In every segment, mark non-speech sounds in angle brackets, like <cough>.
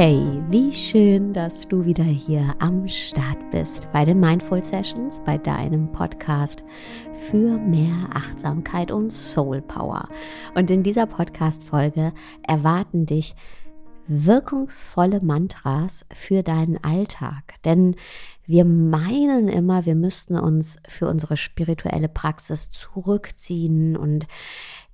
Hey, wie schön, dass du wieder hier am Start bist bei den Mindful Sessions, bei deinem Podcast für mehr Achtsamkeit und Soul Power. Und in dieser Podcast-Folge erwarten dich wirkungsvolle Mantras für deinen Alltag. Denn wir meinen immer, wir müssten uns für unsere spirituelle Praxis zurückziehen und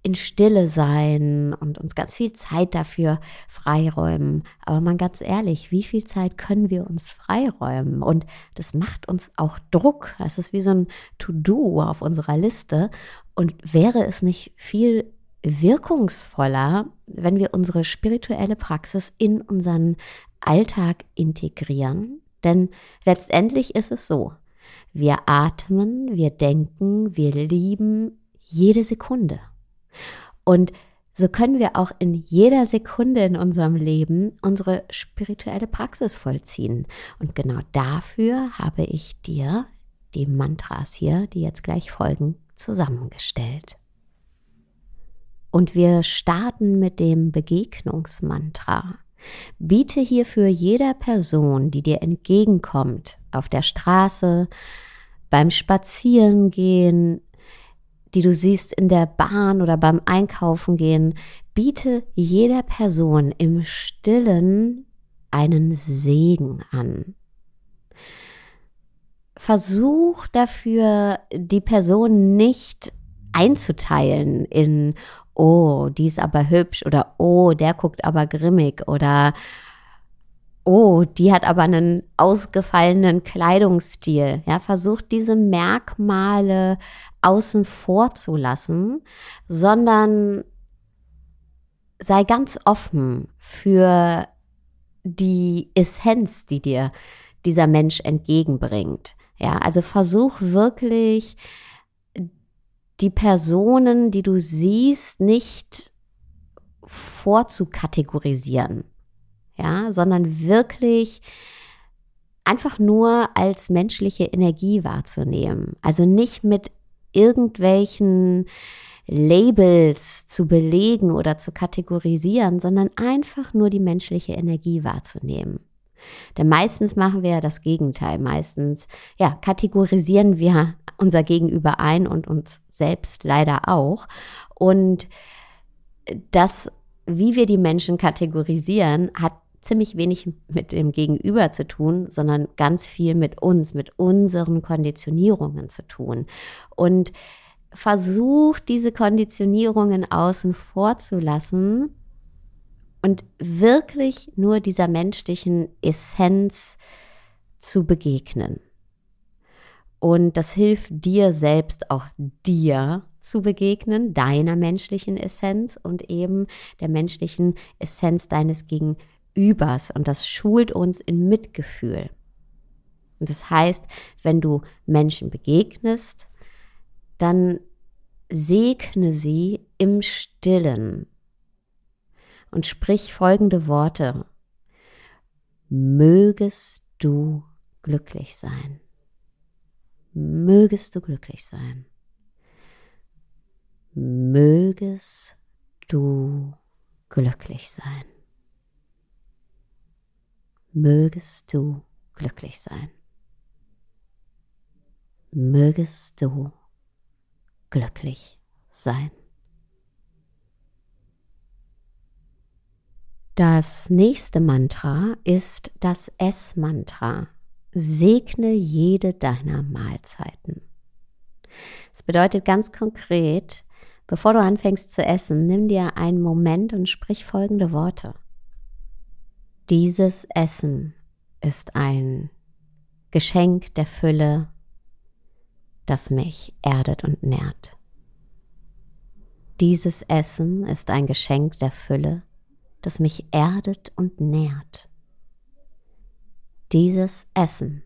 in Stille sein und uns ganz viel Zeit dafür freiräumen. Aber mal ganz ehrlich, wie viel Zeit können wir uns freiräumen? Und das macht uns auch Druck. Das ist wie so ein To-Do auf unserer Liste. Und wäre es nicht viel wirkungsvoller, wenn wir unsere spirituelle Praxis in unseren Alltag integrieren? Denn letztendlich ist es so, wir atmen, wir denken, wir lieben jede Sekunde. Und so können wir auch in jeder Sekunde in unserem Leben unsere spirituelle Praxis vollziehen. Und genau dafür habe ich dir die Mantras hier, die jetzt gleich folgen, zusammengestellt. Und wir starten mit dem Begegnungsmantra. Biete hierfür jeder Person, die dir entgegenkommt, auf der Straße, beim Spazierengehen, die du siehst in der Bahn oder beim Einkaufen gehen, biete jeder Person im stillen einen Segen an. Versuch dafür, die Person nicht einzuteilen in, oh, die ist aber hübsch oder oh, der guckt aber grimmig oder oh, die hat aber einen ausgefallenen Kleidungsstil. Ja, versucht diese Merkmale außen vor zu lassen, sondern sei ganz offen für die Essenz, die dir dieser Mensch entgegenbringt. Ja, also versuch wirklich die Personen, die du siehst, nicht vorzukategorisieren ja, sondern wirklich einfach nur als menschliche Energie wahrzunehmen. Also nicht mit irgendwelchen Labels zu belegen oder zu kategorisieren, sondern einfach nur die menschliche Energie wahrzunehmen. Denn meistens machen wir ja das Gegenteil. Meistens, ja, kategorisieren wir unser Gegenüber ein und uns selbst leider auch. Und das, wie wir die Menschen kategorisieren, hat ziemlich wenig mit dem Gegenüber zu tun, sondern ganz viel mit uns, mit unseren Konditionierungen zu tun. Und versuch diese Konditionierungen außen vor zu lassen und wirklich nur dieser menschlichen Essenz zu begegnen. Und das hilft dir selbst auch dir zu begegnen, deiner menschlichen Essenz und eben der menschlichen Essenz deines Gegenübers Übers und das schult uns in Mitgefühl. Und das heißt, wenn du Menschen begegnest, dann segne sie im stillen und sprich folgende Worte. Mögest du glücklich sein. Mögest du glücklich sein. Mögest du glücklich sein mögest du glücklich sein. Mögest du glücklich sein. Das nächste Mantra ist das S-Mantra. Segne jede deiner Mahlzeiten. Es bedeutet ganz konkret, bevor du anfängst zu essen, nimm dir einen Moment und sprich folgende Worte. Dieses Essen ist ein Geschenk der Fülle, das mich erdet und nährt. Dieses Essen ist ein Geschenk der Fülle, das mich erdet und nährt. Dieses Essen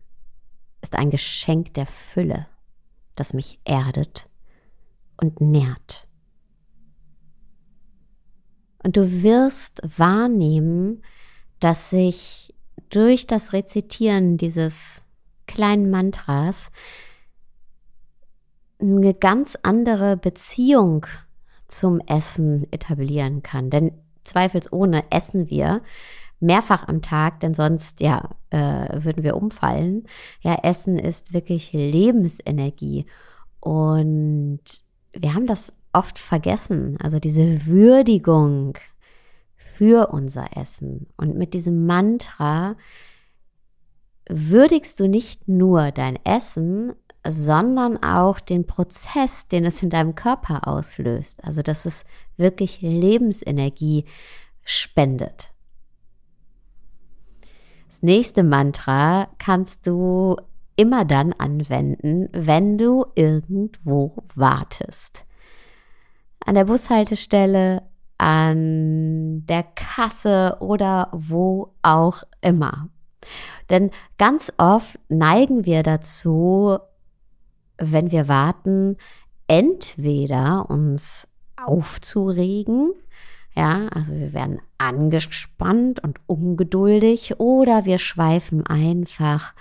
ist ein Geschenk der Fülle, das mich erdet und nährt. Und du wirst wahrnehmen, dass sich durch das Rezitieren dieses kleinen Mantras eine ganz andere Beziehung zum Essen etablieren kann. Denn zweifelsohne essen wir, mehrfach am Tag, denn sonst ja äh, würden wir umfallen. Ja, Essen ist wirklich Lebensenergie und wir haben das oft vergessen. Also diese Würdigung für unser Essen und mit diesem Mantra würdigst du nicht nur dein Essen, sondern auch den Prozess, den es in deinem Körper auslöst. Also dass es wirklich Lebensenergie spendet. Das nächste Mantra kannst du immer dann anwenden, wenn du irgendwo wartest. An der Bushaltestelle, an der Kasse oder wo auch immer. Denn ganz oft neigen wir dazu, wenn wir warten, entweder uns aufzuregen, ja, also wir werden angespannt und ungeduldig oder wir schweifen einfach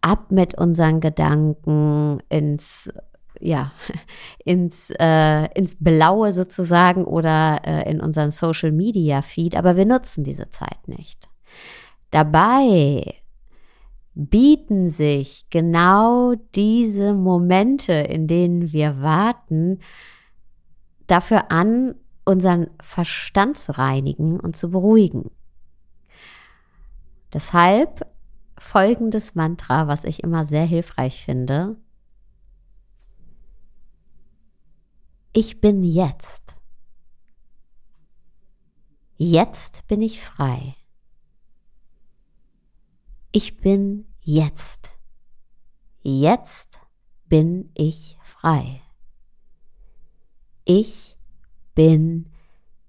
ab mit unseren Gedanken ins ja, <laughs> ins, äh, ins Blaue sozusagen oder äh, in unseren Social Media Feed, aber wir nutzen diese Zeit nicht. Dabei bieten sich genau diese Momente, in denen wir warten, dafür an, unseren Verstand zu reinigen und zu beruhigen. Deshalb folgendes Mantra, was ich immer sehr hilfreich finde. Ich bin jetzt. Jetzt bin ich frei. Ich bin jetzt. Jetzt bin ich frei. Ich bin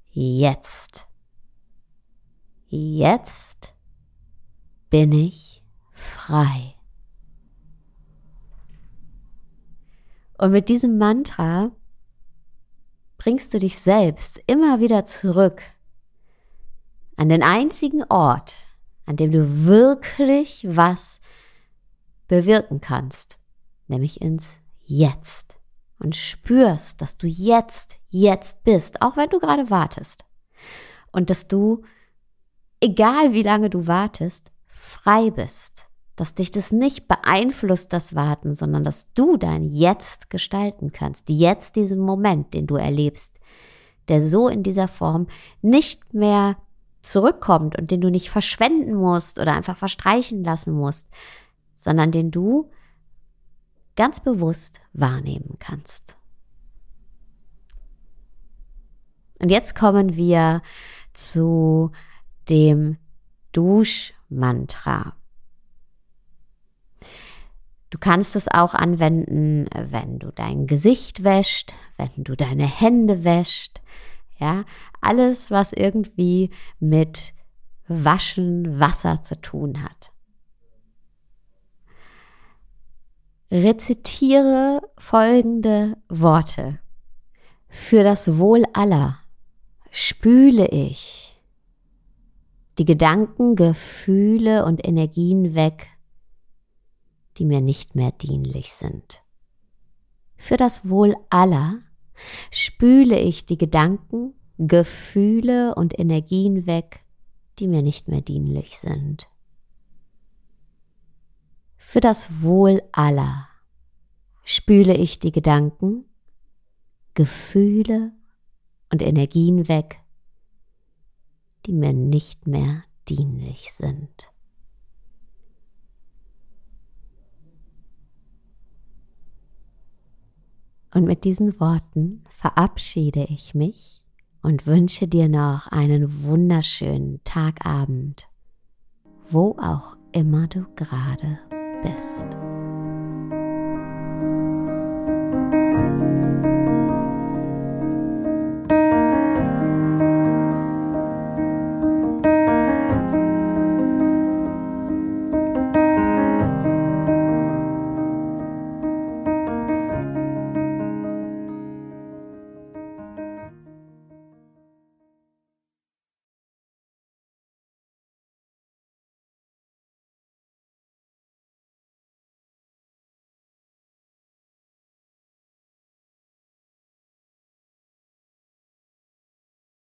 jetzt. Jetzt bin ich frei. Und mit diesem Mantra bringst du dich selbst immer wieder zurück an den einzigen Ort, an dem du wirklich was bewirken kannst, nämlich ins Jetzt. Und spürst, dass du jetzt, jetzt bist, auch wenn du gerade wartest. Und dass du, egal wie lange du wartest, frei bist. Dass dich das nicht beeinflusst, das Warten, sondern dass du dein Jetzt gestalten kannst. Jetzt diesen Moment, den du erlebst, der so in dieser Form nicht mehr zurückkommt und den du nicht verschwenden musst oder einfach verstreichen lassen musst, sondern den du ganz bewusst wahrnehmen kannst. Und jetzt kommen wir zu dem Duschmantra. Du kannst es auch anwenden, wenn du dein Gesicht wäscht, wenn du deine Hände wäscht, ja, alles, was irgendwie mit Waschen, Wasser zu tun hat. Rezitiere folgende Worte. Für das Wohl aller spüle ich die Gedanken, Gefühle und Energien weg, die mir nicht mehr dienlich sind. Für das Wohl aller spüle ich die Gedanken, Gefühle und Energien weg, die mir nicht mehr dienlich sind. Für das Wohl aller spüle ich die Gedanken, Gefühle und Energien weg, die mir nicht mehr dienlich sind. Und mit diesen Worten verabschiede ich mich und wünsche dir noch einen wunderschönen Tagabend, wo auch immer du gerade bist.